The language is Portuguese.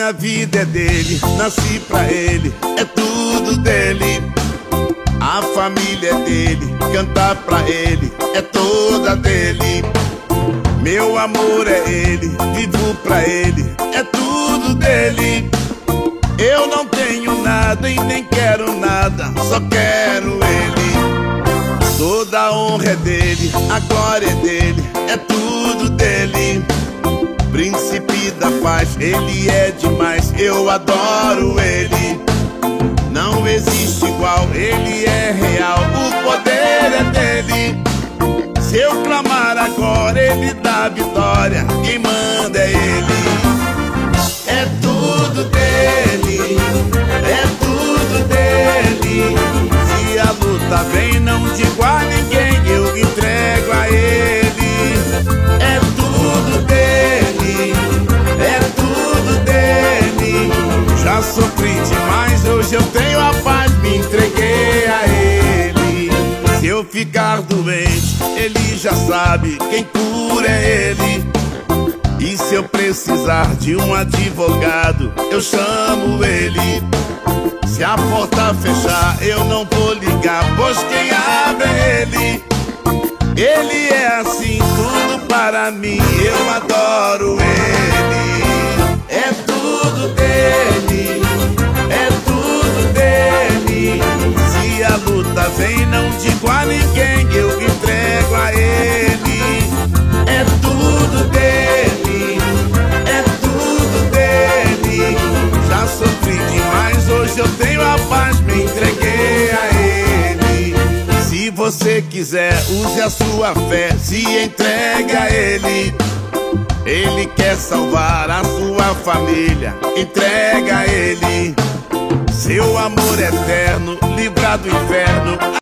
Minha vida é dele, nasci pra ele, é tudo dele. A família é dele, cantar pra ele é toda dele. Meu amor é ele, vivo pra ele, é tudo dele. Eu não tenho nada e nem quero nada, só quero ele. Toda a honra é dele, a glória é dele, é tudo dele. Príncipe da paz, ele é demais, eu adoro ele. Não existe igual, ele é real, o poder é dele. Se eu clamar agora, ele dá vitória, quem manda é ele. É tudo dele, é tudo dele. Se a luta vem, não digo a hoje eu tenho a paz, me entreguei a ele. Se eu ficar doente, ele já sabe, quem cura é ele. E se eu precisar de um advogado, eu chamo ele. Se a porta fechar, eu não vou ligar, pois quem abre é ele. Ele é assim, tudo para mim, eu adoro ele. Ninguém, eu entrego a ele. É tudo dele, é tudo dele. Já sofri demais, hoje eu tenho a paz, me entreguei a ele. Se você quiser, use a sua fé, se entregue a ele. Ele quer salvar a sua família, entrega a ele. Seu amor eterno, livrar do inferno.